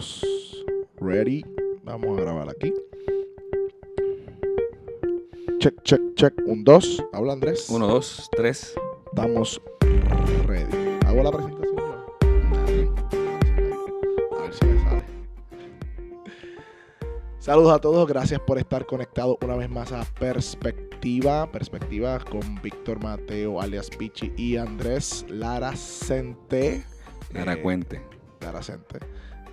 Estamos ready. Vamos a grabar aquí. Check, check, check. Un, dos. Habla Andrés. Uno, dos, tres. Estamos ready. ¿Hago la presentación? A ver si me sale. Saludos a todos, gracias por estar conectados una vez más a Perspectiva. Perspectiva con Víctor Mateo, alias Pichi, y Andrés Lara Cente. Lara Eh, Cuente. Lara Cente.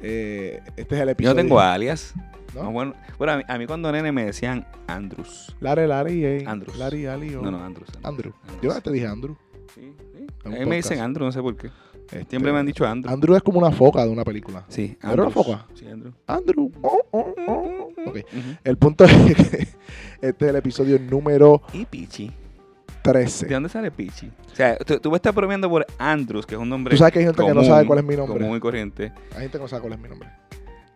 Eh, este es el Yo episodio. no tengo alias. ¿no? No, bueno, bueno, a mí, a mí cuando nene me decían Andrews. Lare, Lare y eh, Andrews. Lari, Ali o- No, no, Andrews. Andrew. Andrews. Yo te dije Andrew. Sí, sí. A mí me dicen. Andrew, no sé por qué. Este, Siempre me han dicho Andrew. Andrew es como una foca de una película. Sí, ¿Era una foca? Sí, Andrew. Andrew. oh, oh, oh. Ok. Ujú. El punto es que este es el episodio número Y Pichi. ¿De 13. dónde sale Pichi? O sea, tú, tú me estás bromeando por Andrews, que es un nombre Tú sabes que hay gente que no común, sabe cuál es mi nombre. Común y corriente. Hay gente que no sabe cuál es mi nombre.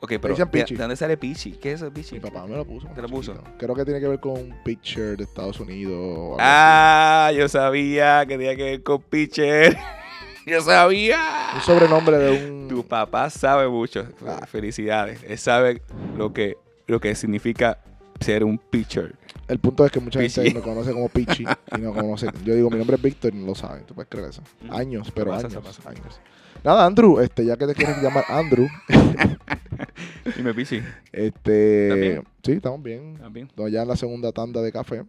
Ok, pero dicen ¿de, Pichi. de dónde sale Pichi? ¿Qué es eso, Pichi? Mi papá me lo puso. ¿Te lo puso? chiquito. Creo que tiene que ver con un pitcher de Estados Unidos. Ah, yo sabía que tenía que ver con pitcher. yo sabía. Un sobrenombre de un. Tu papá sabe mucho. Ah. Felicidades. Él sabe lo que, lo que significa ser un pitcher. El punto es que mucha gente Pichi. me conoce como Pichi y no conoce. Yo digo, mi nombre es Víctor y no lo saben. ¿Tú puedes creer eso? Años, pero pasa, años. Nada, Andrew, este, ya que te quieres llamar Andrew, Dime, Pichi. este, sí, estamos bien. ¿Estás bien? No, ya en la segunda tanda de café.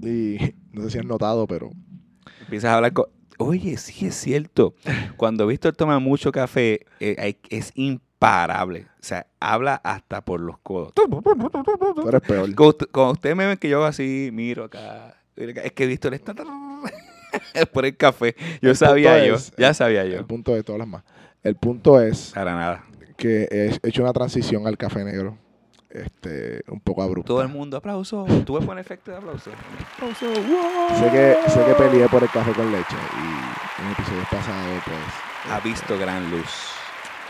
Y no sé si has notado, pero Empiezas a hablar con... Oye, sí es cierto. Cuando Víctor toma mucho café, eh, es imparable. O sea, habla hasta por los codos. tú eres peor. Cuando usted- cuando ustedes me ven que yo hago así, miro acá. Es que Víctor está por el café. Yo El sabía yo. es- ya sabía El yo. punto de todas las más. El punto es Para nada. que he hecho una transición al café negro. Este, un poco abrupta. Todo el mundo, aplauso. A poner efecto de aplauso. Aplauso. Sé que, sé que peleé por el café con leche y en episodios pasados, pues. Ha este, visto gran luz.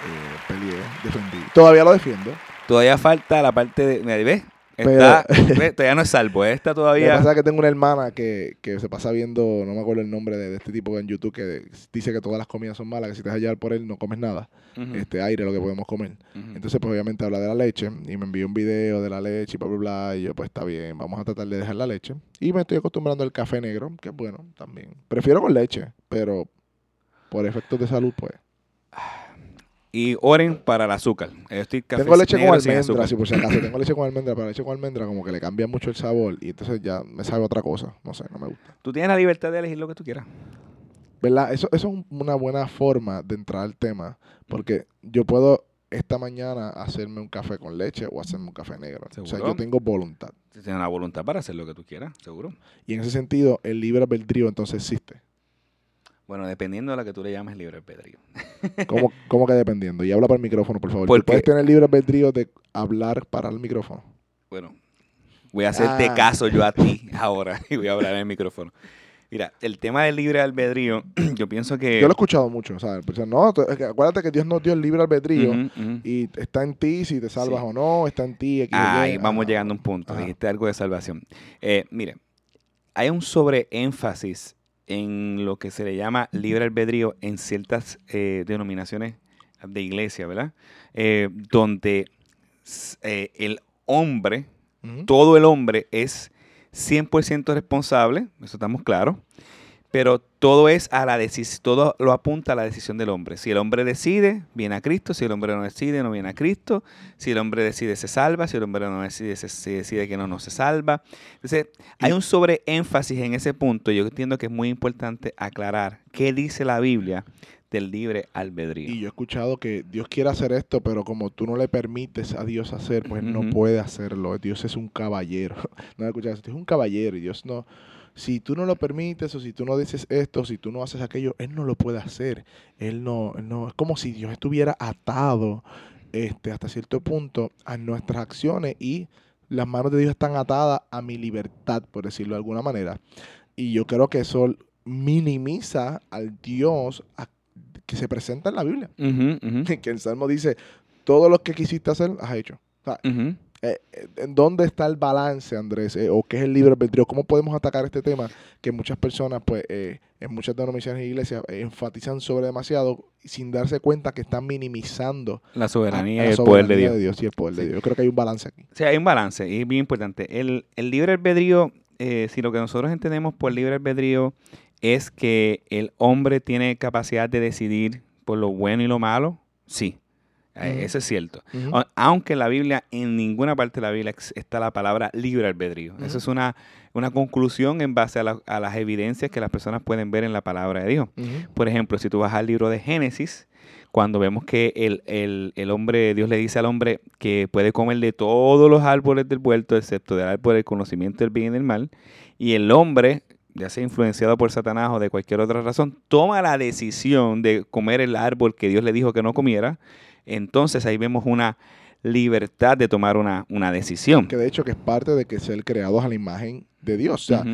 Eh, peleé, defendí. Todavía lo defiendo. Todavía falta la parte de. Mira, ¿ves? Está. Todavía no es salvo. ¿eh? Está Lo que todavía. pasa es que tengo una hermana que, que se pasa viendo, no me acuerdo el nombre de, de este tipo en YouTube, que dice que todas las comidas son malas, que si te dejas llevar por él no comes nada. Ujú, Este aire lo que podemos comer. Entonces, pues obviamente habla de la leche y me envió un video de la leche y bla, bla, bla. Y yo, pues está bien, vamos a tratar de dejar la leche. Y me estoy acostumbrando al café negro, que es bueno también. Prefiero con leche, pero por efectos de salud, pues. Y oren para el azúcar. Yo estoy café tengo leche con almendra, si por si acaso. Tengo leche con almendra, pero leche con almendra como que le cambia mucho el sabor y entonces ya me sabe otra cosa. No sé, no me gusta. Tú tienes la libertad de elegir lo que tú quieras. ¿Verdad? Eso, eso es un- una buena forma de entrar al tema, porque yo puedo esta mañana hacerme un café con leche o hacerme un café negro. O sea, yo tengo voluntad. Tienes la voluntad para hacer lo que tú quieras, seguro. Y en ese sentido, el libre albedrío entonces existe. Bueno, dependiendo de la que tú le llames libre albedrío. ¿Cómo, cómo que dependiendo? Y habla para el micrófono, por favor. ¿Tú Porque- puedes tener libre albedrío de hablar para el micrófono? Bueno, voy a hacerte Ah. caso yo a ti ahora y voy a hablar en el micrófono. Mira, el tema del libre albedrío, yo pienso que... Yo lo he escuchado mucho, ¿sabes? Pero, no, acuérdate que Dios nos dio el libre albedrío y está en ti si te salvas Sí. o no, está en ti. Y. Ahí vamos llegando a un punto. Dijiste algo de salvación. Eh, mire, hay un sobreénfasis en lo que se le llama libre albedrío en ciertas eh, denominaciones de iglesia, ¿verdad? Eh, donde eh, el hombre, todo el hombre es 100% responsable, eso estamos claros, pero todo es a la decisión, todo lo apunta a la decisión del hombre. Si el hombre decide, viene a Cristo, si el hombre no decide, no viene a Cristo, si el hombre decide, se salva, si el hombre no decide, se, se decide que no, no se salva. Entonces, hay un sobreénfasis en ese punto, yo entiendo que es muy importante aclarar qué dice la Biblia del libre albedrío. Y yo he escuchado que Dios quiere hacer esto, pero como tú no le permites a Dios hacer, pues no Ujú. puede hacerlo. Dios es un caballero. No he escuchado eso. Dios es un caballero y Dios no. Si tú no lo permites o si tú no dices esto, si tú no haces aquello, Él no lo puede hacer. Él no, no. Es como si Dios estuviera atado este, hasta cierto punto a nuestras acciones y las manos de Dios están atadas a mi libertad, por decirlo de alguna manera. Y yo creo que eso minimiza al Dios a- que se presenta en la Biblia Ujú, ujú, que el Salmo dice, todo lo que quisiste hacer, has hecho. O sea, ujú. Eh, eh, ¿En dónde está el balance, Andrés? Eh, ¿O qué es el libre albedrío? ¿Cómo podemos atacar este tema que muchas personas, pues, eh, en muchas denominaciones e iglesias, eh, enfatizan sobre demasiado sin darse cuenta que están minimizando La soberanía a y la el poder de Dios. y el poder de Sí. Dios. Yo creo que hay un balance aquí. O sea, hay un balance y es bien importante. El, el libre albedrío, eh, si lo que nosotros entendemos por libre albedrío es que el hombre tiene capacidad de decidir por lo bueno y lo malo, sí. Eh. Eso es cierto. Aunque en la Biblia, en ninguna parte de la Biblia está la palabra libre albedrío. Ujú. Eso es una, una conclusión en base a, la- a las evidencias que las personas pueden ver en la palabra de Dios. Por ejemplo, si tú vas al libro de Génesis, cuando vemos que el, el- el hombre, Dios le dice al hombre que puede comer de todos los árboles del huerto, excepto del árbol del conocimiento del bien y del mal, y el hombre, ya sea influenciado por Satanás o de cualquier otra razón, toma la decisión de comer el árbol que Dios le dijo que no comiera, entonces ahí vemos una libertad de tomar una, una decisión. Que de hecho que es parte de que ser creados a la imagen de Dios. O sea,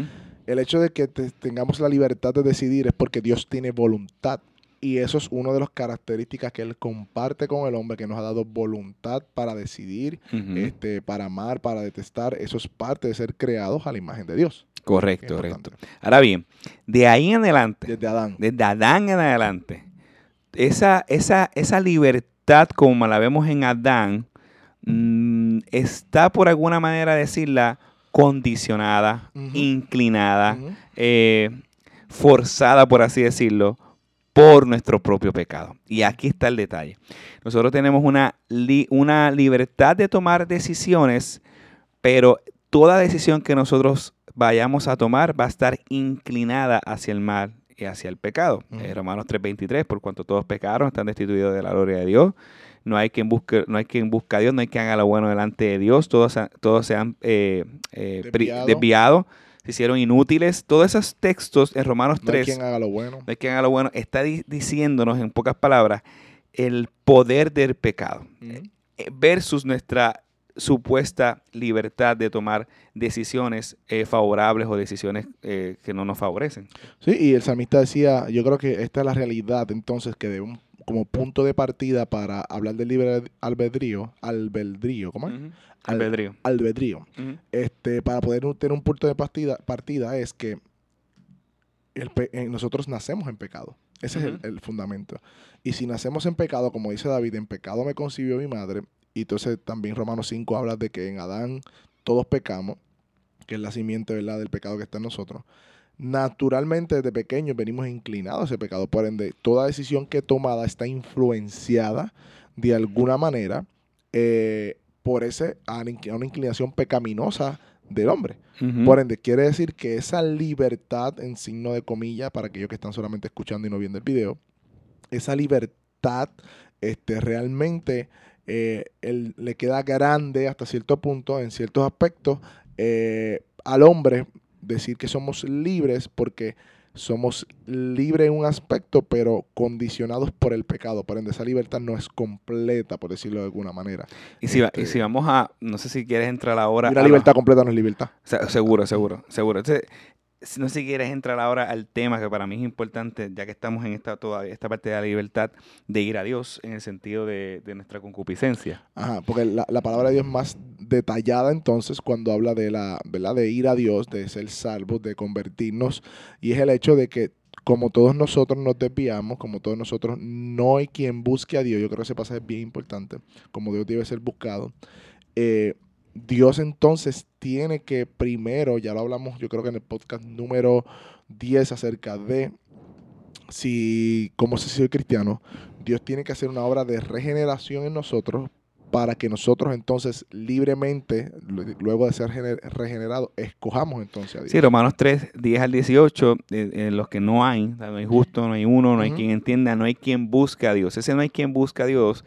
el hecho de que te- tengamos la libertad de decidir es porque Dios tiene voluntad. Y eso es una de las características que Él comparte con el hombre, que nos ha dado voluntad para decidir, este, para amar, para detestar. Eso es parte de ser creados a la imagen de Dios. Correcto, correcto. Ahora bien, de ahí en adelante, Desde Adán. desde Adán en adelante, esa, esa, esa libertad como la vemos en Adán, mm, está por alguna manera decirla condicionada, inclinada, eh, forzada, por así decirlo, por nuestro propio pecado. Y aquí está el detalle. Nosotros tenemos una, li- una libertad de tomar decisiones, pero toda decisión que nosotros vayamos a tomar va a estar inclinada hacia el mal hacia el pecado. Eh, Romanos 3:23, por cuanto todos pecaron, están destituidos de la gloria de Dios. No hay quien busque, no hay quien busque a Dios, no hay quien haga lo bueno delante de Dios. Todos, se- todos se han eh, eh, Desviado. desviado, se hicieron inútiles. Todos esos textos en Romanos No hay 3, quien haga lo bueno. no hay quien haga lo bueno, está di- diciéndonos en pocas palabras el poder del pecado versus nuestra supuesta libertad de tomar decisiones eh, favorables o decisiones eh, que no nos favorecen. Sí, y el salmista decía, yo creo que esta es la realidad entonces que de un, como punto de partida para hablar del libre albedrío, albedrío, ¿cómo es? Al- Albedrío. Albedrío. Este, para poder tener un punto de partida, partida es que el eh, nosotros nacemos en pecado. Ese es el fundamento. Y si nacemos en pecado, como dice David, en pecado me concibió mi madre, y entonces también Romanos 5 habla de que en Adán todos pecamos, que es la simiente ¿verdad? del pecado que está en nosotros. Naturalmente desde pequeños venimos inclinados a ese pecado, por ende toda decisión que tomada está influenciada de alguna manera eh, por ese, a una inclinación pecaminosa del hombre. Por ende, quiere decir que esa libertad, en signo de comillas, para aquellos que están solamente escuchando y no viendo el video, esa libertad este, realmente eh, él- le queda grande hasta cierto punto, en ciertos aspectos, eh, al hombre decir que somos libres porque somos libres en un aspecto, pero condicionados por el pecado. Por ende, esa libertad no es completa, por decirlo de alguna manera. y, si va- y este- si vamos a, no sé si quieres entrar ahora. Una la- libertad completa no es libertad. Se- Seguro, seguro, seguro. Entonces, no sé si quieres entrar ahora al tema que para mí es importante, ya que estamos en esta todavía esta parte de la libertad de ir a Dios en el sentido de, de nuestra concupiscencia. Ajá, porque la, la palabra de Dios es más detallada entonces cuando habla de la, ¿verdad? De ir a Dios, de ser salvos, de convertirnos, y es el hecho de que como todos nosotros nos desviamos, como todos nosotros no hay quien busque a Dios, yo creo que ese pasaje es bien importante, como Dios debe ser buscado, eh, Dios entonces tiene que primero, ya lo hablamos yo creo que en el podcast número 10 acerca de si, como si soy cristiano, Dios tiene que hacer una obra de regeneración en nosotros para que nosotros entonces libremente, lu- luego de ser gener- regenerados, escojamos entonces a Dios. Sí, Romanos 3, 10 al 18, eh, en los que no hay, no hay justo, no hay uno, no hay quien entienda, no hay quien busque a Dios. Ese no hay quien busque a Dios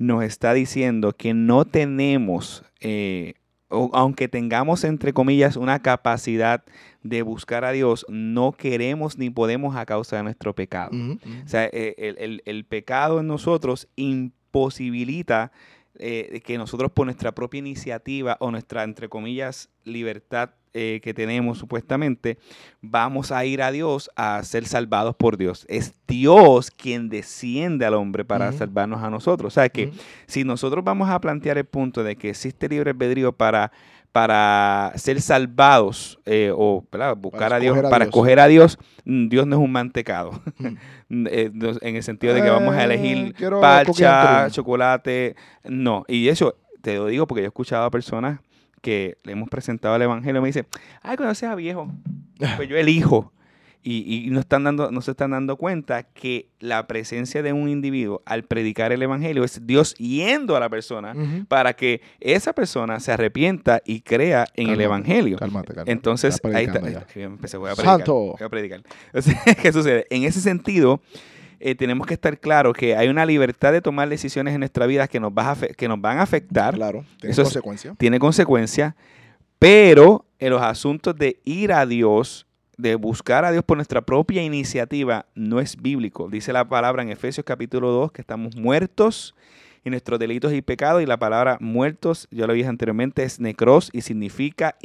nos está diciendo que no tenemos, eh, o- aunque tengamos entre comillas una capacidad de buscar a Dios, no queremos ni podemos a causa de nuestro pecado. O sea, eh, el, el- el pecado en nosotros imposibilita eh, que nosotros por nuestra propia iniciativa o nuestra, entre comillas, libertad eh, que tenemos supuestamente, vamos a ir a Dios a ser salvados por Dios. Es Dios quien desciende al hombre para salvarnos a nosotros. O sea que si nosotros vamos a plantear el punto de que existe libre albedrío para, para ser salvados eh, o ¿verdad? buscar Para a Dios, a para Dios. escoger a Dios, mm, Dios no es un mantecado. Mm. Eh, en el sentido de que vamos a Eh, elegir and parcha, chocolate. No, y eso te lo digo porque yo he escuchado a personas que le hemos presentado el evangelio y me dicen, ay, cuando sea viejo, pues yo elijo. Y, y no, están dando, no se están dando cuenta que la presencia de un individuo al predicar el evangelio es Dios yendo a la persona para que esa persona se arrepienta y crea en el evangelio. Cálmate, cálmate. Entonces, ahí está. predicando ya. Yo empecé, voy a predicar. Santo. Voy a predicar. Entonces, ¿qué sucede? En ese sentido, eh, tenemos que estar claros que hay una libertad de tomar decisiones en nuestra vida que nos, va a que nos van a afectar, Claro, tiene Eso es- consecuencias. tiene consecuencias, pero en los asuntos de ir a Dios, de buscar a Dios por nuestra propia iniciativa, no es bíblico. Dice la palabra en Efesios capítulo 2 que estamos muertos en nuestros delitos y pecados, y la palabra muertos, yo lo dije anteriormente, es necros y significa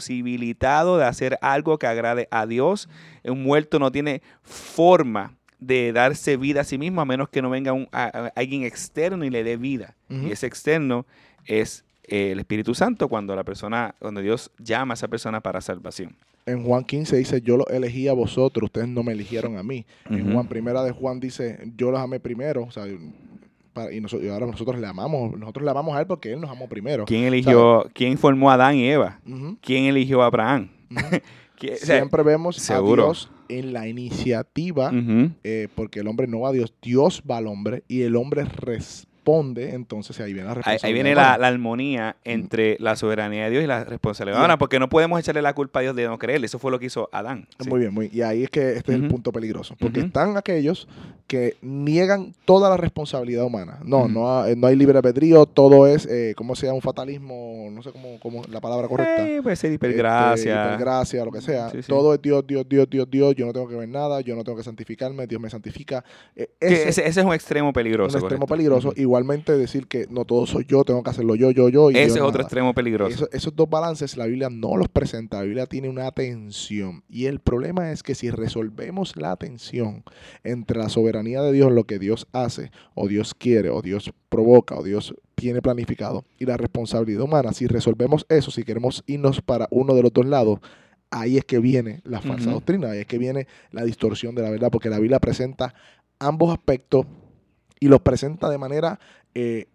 imposibilitado de hacer algo que agrade a Dios. Un muerto no tiene forma de darse vida a sí mismo a menos que no venga un, a- a- alguien externo y le dé vida. Y ese externo es eh, el Espíritu Santo cuando la persona, cuando Dios llama a esa persona para salvación. En Juan 15 dice, yo los elegí a vosotros, ustedes no me eligieron a mí. En. Juan primera de Juan dice, yo los amé primero, o sea, para- y, nosotros, y ahora nosotros le amamos, nosotros le amamos a él porque él nos amó primero. ¿Quién eligió, quién formó a Adán y Eva? ¿Quién eligió a Abraham? ujú. ¿Quién- o sea, Siempre vemos seguro. a Dios en la iniciativa, eh, porque el hombre no va a Dios, Dios va al hombre y el hombre responde, entonces ahí viene la responsabilidad. ahí viene la, humana. la armonía entre la soberanía de Dios y la responsabilidad. Ahora, porque no podemos echarle la culpa a Dios de no creerle. Eso fue lo que hizo Adán. Sí. Muy bien, muy Y ahí es que este es el punto peligroso. Porque están aquellos que niegan toda la responsabilidad humana. No, no, ha- no hay libre albedrío, todo es, eh, ¿cómo sea? Un fatalismo, no sé cómo, cómo la palabra correcta. Eh, puede ser Este, hipergracia. hipergracia, lo que sea. Sí, sí. Todo es Dios, Dios, Dios, Dios, Dios. Yo no tengo que ver nada, yo no tengo que santificarme, Dios me santifica. Eh, ese ese, ese es un extremo peligroso. un extremo correcto. peligroso. Ujú. Igualmente decir que no todo soy yo, tengo que hacerlo yo, yo, yo. Y Ese es otro extremo peligroso. Eso- esos dos balances la Biblia no los presenta, la Biblia tiene una tensión y el problema es que si resolvemos la tensión entre la soberanía de Dios, lo que Dios hace o Dios quiere o Dios provoca o Dios tiene planificado y la responsabilidad humana, si resolvemos eso, si queremos irnos para uno de los dos lados, ahí es que viene la falsa doctrina, ahí es que viene la distorsión de la verdad, porque la Biblia presenta ambos aspectos y los presenta de manera eh,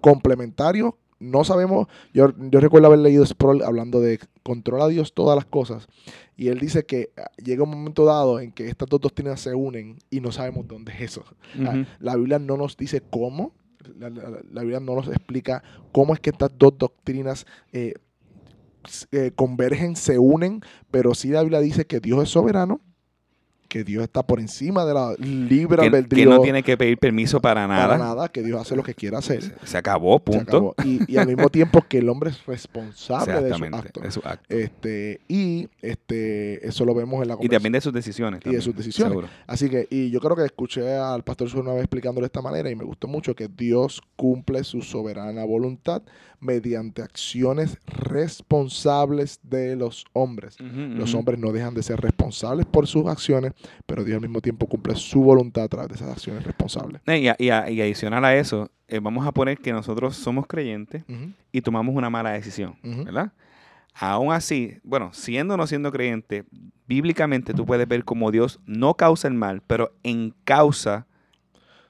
complementario. No sabemos, yo, yo recuerdo haber leído Sproul hablando de controla a Dios todas las cosas. Y él dice que ah, llega un momento dado en que estas dos doctrinas se unen y no sabemos dónde es eso. La Biblia no nos dice cómo, la, la- la Biblia no nos explica cómo es que estas dos doctrinas eh, eh, convergen, se unen, pero sí la Biblia dice que Dios es soberano, que Dios está por encima de la libre que, que albedrío no tiene que pedir permiso para nada. para nada, que Dios hace lo que quiera hacer. Se, se acabó, Se punto. acabó. Y, y al mismo tiempo que el hombre es responsable de sus Exactamente, actos. de su acto. Este, y este, eso lo vemos en la Y también de sus decisiones. Y de sus decisiones. seguro. Así que, y yo creo que escuché al pastor Sur una vez explicándolo de esta manera y me gustó mucho que Dios cumple su soberana voluntad mediante acciones responsables de los hombres. Los hombres no dejan de ser responsables por sus acciones, pero Dios al mismo tiempo cumple su voluntad a través de esas acciones responsables. Y, a- y a- y adicional a eso, eh, vamos a poner que nosotros somos creyentes y tomamos una mala decisión. ¿verdad? Aún así, bueno, siendo o no siendo creyente, bíblicamente tú puedes ver cómo Dios no causa el mal, pero encausa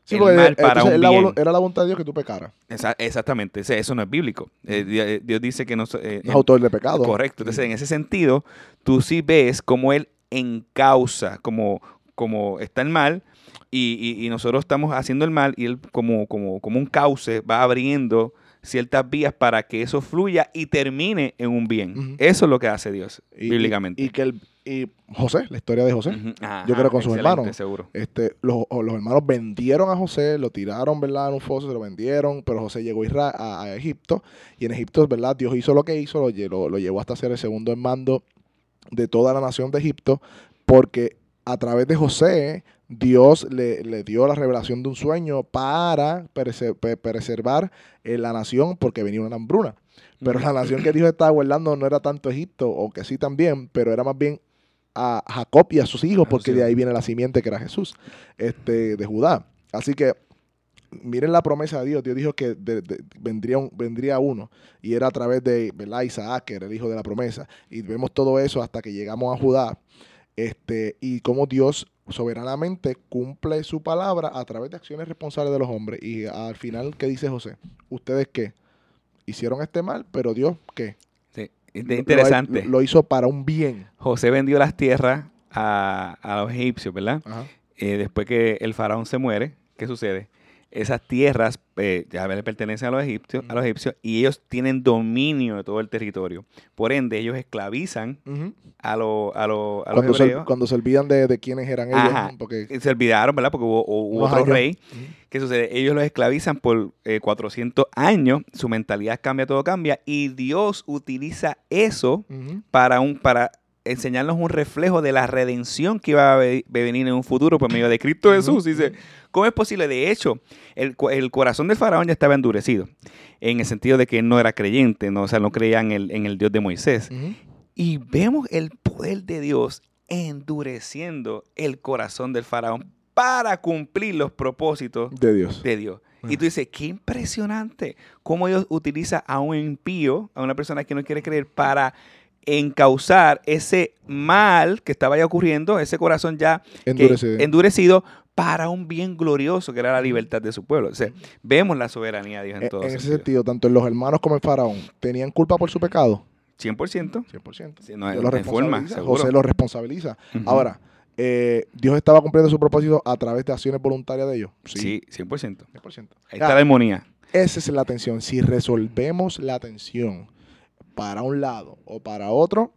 Sí, el mal eh, para entonces, un la bien. era la voluntad de Dios que tú pecaras. Esa- exactamente, ese- eso no es bíblico. Eh, Di- Dios dice que no... eh, No es autor de pecado. Correcto. Entonces, en ese sentido, tú sí ves cómo él encausa, como, como está el mal, y, y- y nosotros estamos haciendo el mal, y él como, como, como un cauce va abriendo ciertas vías para que eso fluya y termine en un bien. Eso es lo que hace Dios, Y- bíblicamente. Y, que el, y José, la historia de José. Ajá, Yo creo con sus hermanos. seguro. Este, los, los hermanos vendieron a José, lo tiraron, ¿verdad? En un foso, se lo vendieron, pero José llegó a, a, a Egipto y en Egipto, ¿verdad? Dios hizo lo que hizo, lo, lo, lo llevó hasta ser el segundo en mando de toda la nación de Egipto, porque a través de José, Dios le, le dio la revelación de un sueño para perse- preservar eh, la nación porque venía una hambruna. Pero la nación que Dios estaba guardando no era tanto Egipto, o que sí también, pero era más bien a Jacob y a sus hijos, porque de ahí viene la simiente que era Jesús, este, de Judá. Así que miren la promesa de Dios. Dios dijo que de- de- vendría, un- vendría uno y era a través de ¿verdad? Isaac, que era el hijo de la promesa. Y vemos todo eso hasta que llegamos a Judá. Este, y cómo Dios soberanamente cumple su palabra a través de acciones responsables de los hombres. Y al final, ¿qué dice José? ¿Ustedes qué? Hicieron este mal, pero Dios, ¿qué? Sí. Interesante. Lo, lo hizo para un bien. José vendió las tierras a, a los egipcios, ¿verdad? Ajá. Eh, después que el faraón se muere, ¿qué sucede? Esas tierras eh, ya le pertenecen a los, egipcios, a los egipcios y ellos tienen dominio de todo el territorio. Por ende, ellos esclavizan a, lo- a, lo- a los Cuando, se, hebreos. cuando se olvidan de, de quiénes eran ellos, Ajá. porque se olvidaron, ¿verdad? Porque hubo, hubo otro años. rey. ¿Qué sucede? Ellos los esclavizan por eh, 400 años, su mentalidad cambia, todo cambia, y Dios utiliza eso para, un, para enseñarnos un reflejo de la redención que iba a ve- venir en un futuro por medio de Cristo Jesús. Dice, ¿cómo es posible? De hecho, el, el corazón del faraón ya estaba endurecido, en el sentido de que él no era creyente, no, o sea, no creía en el, en el Dios de Moisés. Y vemos el poder de Dios endureciendo el corazón del faraón para cumplir los propósitos de Dios. de Dios. Y tú dices, qué impresionante cómo Dios utiliza a un impío, a una persona que no quiere creer, para encauzar ese mal que estaba ya ocurriendo, ese corazón ya que- Endurecido. endurecido, para un bien glorioso que era la libertad de su pueblo. O sea, vemos la soberanía de Dios en En, todo en ese sentido. sentido, tanto los hermanos como el faraón, ¿tenían culpa por su pecado? 100%. 100%. Sí, no, Dios en forma. José los responsabiliza. Ahora, eh, ¿Dios estaba cumpliendo su propósito a través de acciones voluntarias de ellos? Sí, 100%. 100%. Ahí Ah, está la armonía. Esa es la tensión. Si resolvemos la tensión para un lado o para otro,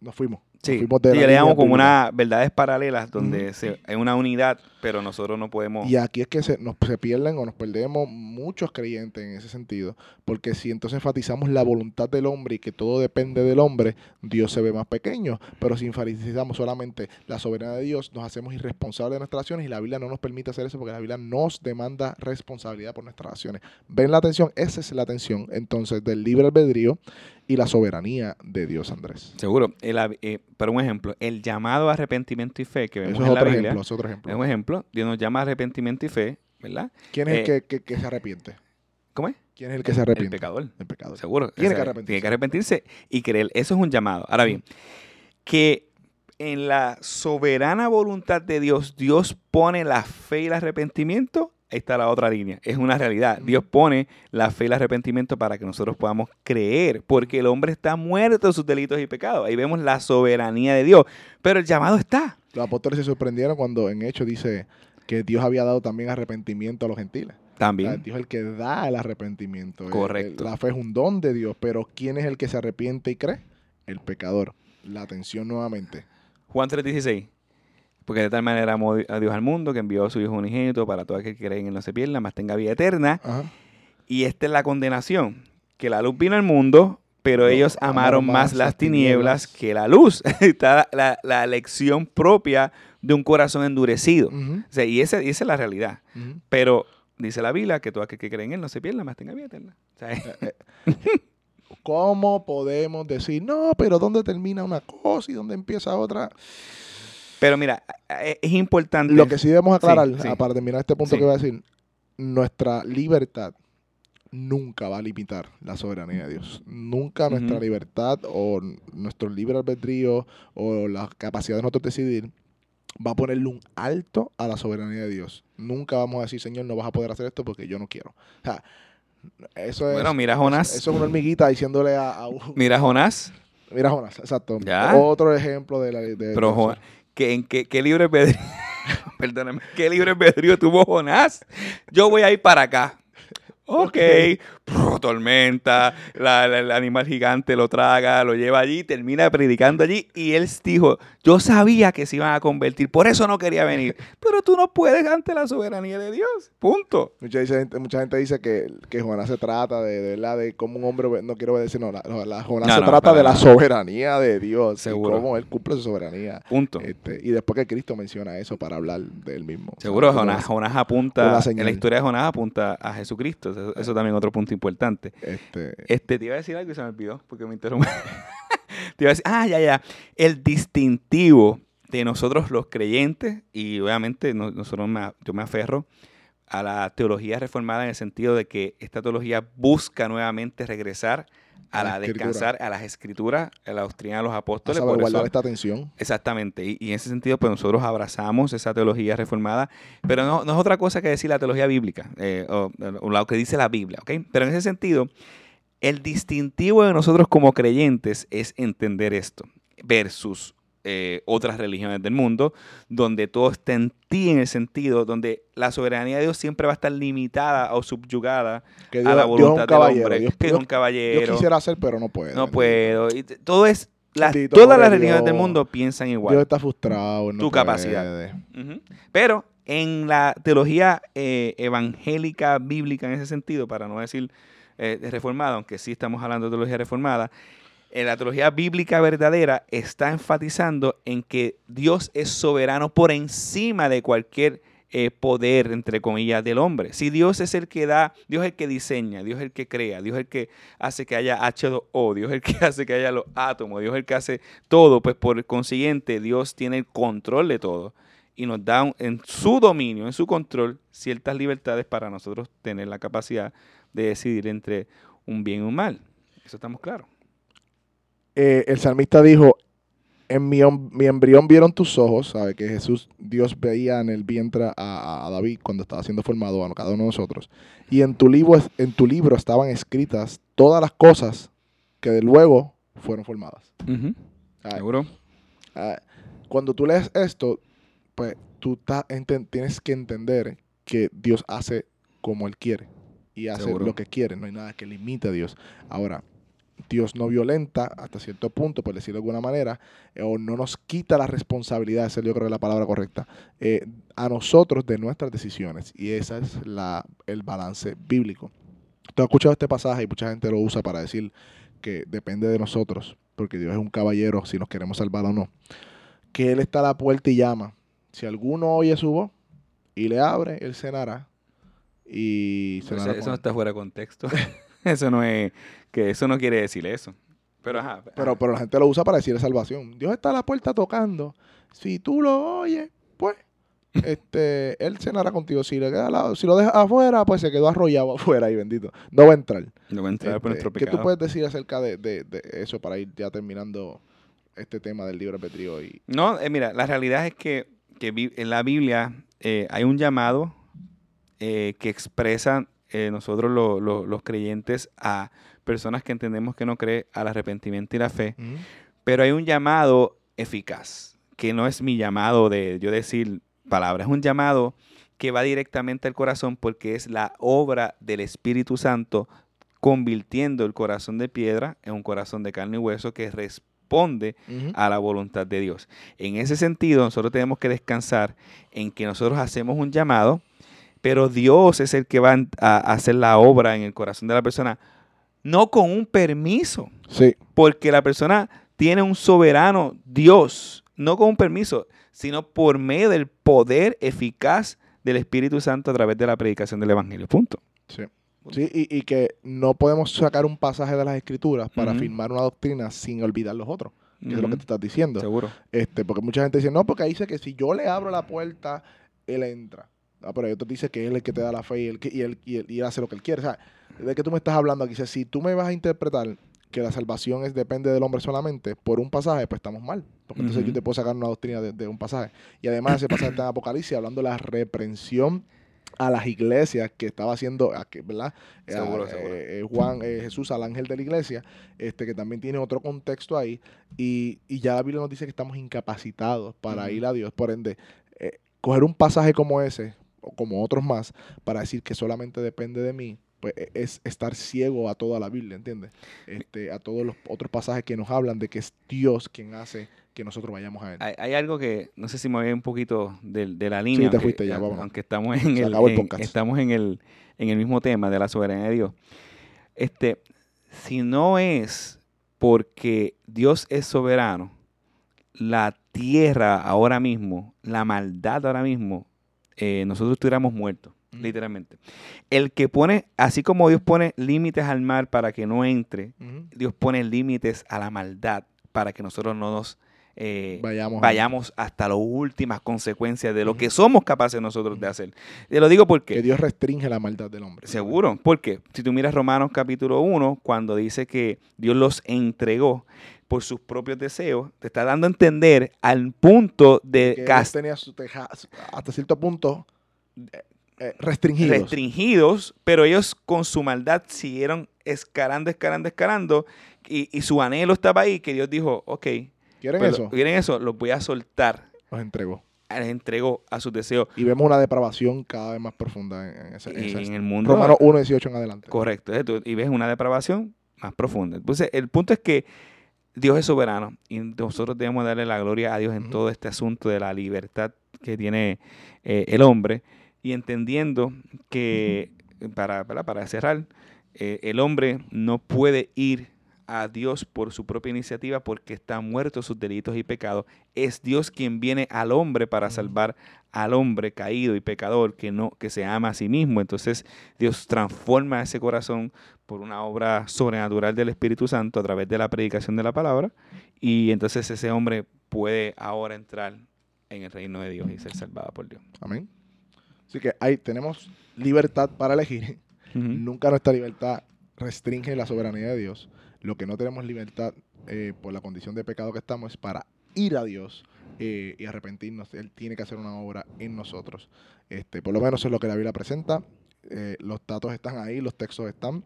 nos fuimos. Sí, de sí, le llamamos como unas verdades paralelas donde se- hay una unidad, pero nosotros no podemos... Y aquí es que se, nos, se pierden o nos perdemos muchos creyentes en ese sentido, porque si entonces enfatizamos la voluntad del hombre y que todo depende del hombre, Dios se ve más pequeño, pero si enfatizamos solamente la soberanía de Dios, nos hacemos irresponsables de nuestras acciones y la Biblia no nos permite hacer eso porque la Biblia nos demanda responsabilidad por nuestras acciones. ¿Ven la tensión? Esa es la tensión entonces del libre albedrío y la soberanía de Dios, Andrés. Seguro. El eh, pero un ejemplo, el llamado a arrepentimiento y fe que vemos Eso es en la otro Biblia, ejemplo, es otro ejemplo. es un ejemplo, Dios nos llama a arrepentimiento y fe, ¿verdad? ¿Quién es el eh, que, que- que se arrepiente? ¿Cómo es? ¿Quién es el que se arrepiente? El pecador. El pecador. Seguro. Tiene O sea, que arrepentirse. Tiene que arrepentirse y creer. Eso es un llamado. Ahora bien, que en la soberana voluntad de Dios, Dios pone la fe y el arrepentimiento. Ahí está la otra línea. Es una realidad. Dios pone la fe y el arrepentimiento para que nosotros podamos creer, porque el hombre está muerto de sus delitos y pecados. Ahí vemos la soberanía de Dios. Pero el llamado está. Los apóstoles se sorprendieron cuando en Hechos dice que Dios había dado también arrepentimiento a los gentiles. O sea, También. Dios es el que da el arrepentimiento. Correcto. la fe es un don de Dios, pero ¿quién es el que se arrepiente y cree? El pecador. La atención nuevamente. Juan 3:16. Porque de tal manera amó a Dios al mundo que envió a su Hijo unigénito para todo aquel que cree en él no se pierda, más tenga vida eterna. Ajá. Y esta es la condenación, que la luz vino al mundo, pero ellos amaron más las tinieblas que la luz. Está la, la lección propia de un corazón endurecido. Ujú, O sea, y, esa, y esa es la realidad. Pero dice la Biblia que todo aquel que cree en él no se pierda, más tenga vida eterna. O sea, ¿Cómo podemos decir, no, pero dónde termina una cosa y dónde empieza otra? Pero mira, eh, es importante. Lo que sí debemos aclarar, Sí, sí. para terminar este punto Sí. que voy a decir, nuestra libertad nunca va a limitar la soberanía de Dios. Nunca nuestra libertad o nuestro libre albedrío o la capacidad de nosotros decidir va a ponerle un alto a la soberanía de Dios. Nunca vamos a decir, Señor, no vas a poder hacer esto porque yo no quiero. O sea, eso es, Bueno, mira Jonás. eso es una hormiguita diciéndole a, a un... Mira Jonás, Mira, Jonas, exacto. Ya. Otro ejemplo de la... De, pero de- Jonás, ¿qué, en qué, qué libre albedrío, perdóname, qué libre albedrío tuvo Jonás? Yo voy a ir para acá. Ok, tormenta, la- la- el animal gigante lo traga, lo lleva allí, termina predicando allí y él dijo, yo sabía que se iban a convertir, por eso no quería venir, pero tú no puedes ante la soberanía de Dios, punto. Mucha gente, mucha gente dice que, que Jonás se trata de, de, verdad, de cómo un hombre no quiere obedecer. No, la, la- Jonás No, se no, trata de la soberanía de Dios. Seguro. Y cómo él cumple su soberanía. Punto. Este, y después que Cristo menciona eso para hablar de él mismo. O sea, Seguro, Jonás, apunta, en la historia de Jonás apunta a Jesucristo, eso, eso también es otro punto importante. Este, Este, te iba a decir algo y se me olvidó porque me interrumpió. te iba a decir, ah, ya, ya. El distintivo de nosotros los creyentes, y obviamente no- nosotros me- yo me aferro a la teología reformada en el sentido de que esta teología busca nuevamente regresar a A la descansar a las escrituras, a la doctrina de los apóstoles. por guardar eso- esta atención. Exactamente, y, y en ese sentido, pues nosotros abrazamos esa teología reformada, pero no, no es otra cosa que decir la teología bíblica, eh, o, o lo que dice la Biblia, ¿ok? Pero en ese sentido, el distintivo de nosotros como creyentes es entender esto, versus eh, otras religiones del mundo, donde todo está en ti en el sentido, donde la soberanía de Dios siempre va a estar limitada o subyugada Que a Dios, la es un voluntad del hombre, Dios, que es Dios- un caballero. Dios quisiera hacer, pero no puede. no puedo. Y todo es, las- todas las el religiones del mundo piensan igual. Dios está frustrado. no Tu puede. capacidad. Pero en la teología eh, evangélica, bíblica en ese sentido, para no decir eh, reformada, aunque sí estamos hablando de teología reformada, en la teología bíblica verdadera está enfatizando en que Dios es soberano por encima de cualquier eh, poder, entre comillas, del hombre. Si Dios es el que da, Dios es el que diseña, Dios es el que crea, Dios es el que hace que haya H2O, Dios es el que hace que haya los átomos, Dios es el que hace todo, pues por consiguiente Dios tiene el control de todo y nos da en su dominio, en su control, ciertas libertades para nosotros tener la capacidad de decidir entre un bien y un mal. Eso estamos claros. Eh, el salmista dijo, en mi, embrión vieron tus ojos, ¿sabe? Que Jesús, Dios veía en el vientre a, a David cuando estaba siendo formado a cada uno de nosotros. Y en tu, libro, es- en tu libro estaban escritas todas las cosas que de luego fueron formadas. Ah, ¿Seguro? ah, cuando tú lees esto, pues tú tienes que entender que Dios hace como Él quiere y hace Seguro. lo que quiere, no hay nada que limite a Dios. Ahora, Dios no violenta hasta cierto punto, por decirlo de alguna manera, eh, o no nos quita la responsabilidad, esa yo creo que es la palabra correcta, eh, a nosotros de nuestras decisiones. Y ese es la, el balance bíblico. Tú has escuchado este pasaje y mucha gente lo usa para decir que depende de nosotros, porque Dios es un caballero si nos queremos salvar o no. Que Él está a la puerta y llama. Si alguno oye su voz y le abre, Él cenará. Y Eso, cenará eso con no él. está fuera de contexto. eso no es, que eso no quiere decir eso. Pero ajá. Pero, pero la gente lo usa para decir salvación. Dios está a la puerta tocando. Si tú lo oyes, pues, este, él cenará contigo. Si, le queda lado- si lo dejas afuera, pues se quedó arrollado afuera y bendito. No va a entrar. no va a entrar por Este, nuestro ¿Qué pecado. tú puedes decir acerca de, de- de eso para ir ya terminando este tema del libre albedrío? Y, No, eh, mira, la realidad es que, que en la Biblia eh, hay un llamado eh, que expresan eh, nosotros lo- lo- los creyentes a personas que entendemos que no creen al arrepentimiento y la fe, pero hay un llamado eficaz, que no es mi llamado de yo decir palabras, es un llamado que va directamente al corazón porque es la obra del Espíritu Santo convirtiendo el corazón de piedra en un corazón de carne y hueso que responde a la voluntad de Dios. En ese sentido, nosotros tenemos que descansar en que nosotros hacemos un llamado, pero Dios es el que va a hacer la obra en el corazón de la persona, no con un permiso, Sí, porque la persona tiene un soberano Dios, no con un permiso, sino por medio del poder eficaz del Espíritu Santo a través de la predicación del Evangelio. Punto. sí. Sí, y, y que no podemos sacar un pasaje de las escrituras para Ujú. afirmar una doctrina sin olvidar los otros. Que es lo que te estás diciendo. Seguro. Este, porque mucha gente dice, no, porque ahí dice que si yo le abro la puerta, él entra. Ah, pero hay otros dice que él es el que te da la fe y él, que- y él, y él, y él hace lo que él quiere. O sea, ¿de qué tú me estás hablando aquí? Dice, si tú me vas a interpretar que la salvación es, depende del hombre solamente por un pasaje, pues estamos mal. Porque entonces yo te puedo sacar una doctrina de, de un pasaje. Y además ese pasaje está en Apocalipsis hablando de la reprensión a las iglesias que estaba haciendo, ¿verdad? Eh, Seguro, eh, seguro. eh, Juan, eh, Jesús al ángel de la iglesia, este que también tiene otro contexto ahí, y, y ya la Biblia nos dice que estamos incapacitados para ir a Dios. Por ende, eh, coger un pasaje como ese, o como otros más, para decir que solamente depende de mí, pues e- es estar ciego a toda la Biblia, ¿entiendes? Este, a todos los otros pasajes que nos hablan de que es Dios quien hace que nosotros vayamos a Él. Hay, hay algo que no sé si me voy un poquito de, de la línea. te aunque- fuiste ya, vámonos. Aunque estamos en Se el, en- estamos en el, en el mismo tema de la soberanía de Dios. Este, si no es porque Dios es soberano, la tierra ahora mismo, la maldad ahora mismo, eh, nosotros estuviéramos muertos, Literalmente. El que pone, así como Dios pone límites al mar para que no entre. Dios pone límites a la maldad para que nosotros no nos eh, Vayamos. vayamos hasta las últimas consecuencias de lo que somos capaces nosotros de hacer. Te lo digo Que porque, Dios restringe la maldad del hombre. seguro, porque si tú miras Romanos capítulo 1, cuando dice que Dios los entregó por sus propios deseos, te está dando a entender al punto de Que tenía su teja- hasta cierto punto eh, restringidos. restringidos, pero ellos con su maldad siguieron escalando, escalando, escalando, y, y su anhelo estaba ahí, que Dios dijo, ok, ¿Quieren pues, eso? ¿quieren eso? Los voy a soltar. Los entregó. Les entregó a sus deseos. Y vemos una depravación cada vez más profunda en, ese, en ese- en el mundo. Romanos 1, 18 en adelante. Correcto. Y ves una depravación más profunda. Entonces, el punto es que Dios es soberano y nosotros debemos darle la gloria a Dios en todo este asunto de la libertad que tiene eh, el hombre y entendiendo que, para, ¿verdad? para cerrar, eh, el hombre no puede ir a Dios por su propia iniciativa porque está muerto sus delitos y pecados. Es Dios quien viene al hombre para salvar al hombre caído y pecador que no que se ama a sí mismo. Entonces Dios transforma ese corazón por una obra sobrenatural del Espíritu Santo a través de la predicación de la palabra y entonces ese hombre puede ahora entrar en el reino de Dios y ser salvado por Dios. Amén. Así que ahí tenemos libertad para elegir. Nunca nuestra libertad restringe la soberanía de Dios. Lo que no tenemos libertad eh, por la condición de pecado que estamos es para ir a Dios eh, y arrepentirnos. Él tiene que hacer una obra en nosotros. Este, por lo menos es lo que la Biblia presenta. Eh, los datos están ahí, los textos están.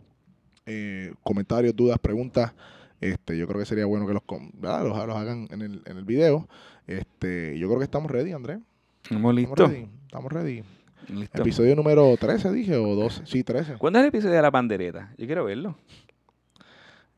Comentarios, dudas, preguntas. Este, yo creo que sería bueno que los, com- ¿verdad? los, los hagan en el, en el video. Este, yo creo que estamos ready, Andrés. ¿Estamos Estamos listos? ready. Estamos ready. Listo. Episodio número 13, dije, o 12. Sí, 13. ¿Cuándo es el episodio de la pandereta? Yo quiero verlo.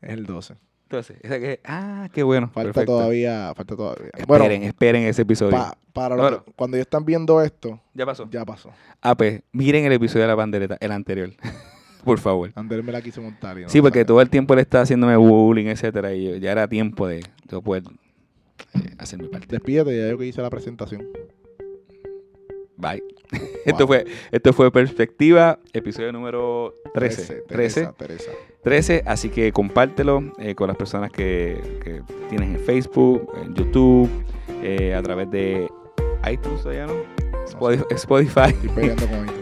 Es el 12. Entonces, esa que- ah, qué bueno. Falta perfecto. todavía, falta todavía. Esperen, Bueno, esperen ese episodio. pa- para los Bueno. que- cuando ellos están viendo esto, ya pasó. ya pasó. Ah, pues, miren el episodio de la pandereta, el anterior. Por favor. Ander me la quiso montar. y no Sí, porque todo el tiempo él estaba haciéndome bullying, etcétera, y yo- ya era tiempo de yo poder eh, hacer mi parte. Despídete, ya yo que hice la presentación. Bye. Esto fue esto fue Perspectiva, episodio número 13. 13, Teresa, Teresa. 13, así que compártelo eh, con las personas que, que tienes en Facebook, en YouTube, eh, a través de iTunes, todavía no? Spotify,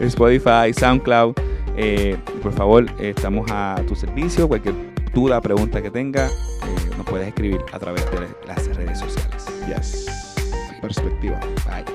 Spotify, SoundCloud. Eh, por favor, estamos a tu servicio. Cualquier duda, pregunta que tenga, nos puedes escribir a través de las redes sociales. Yes. Perspectiva. Bye.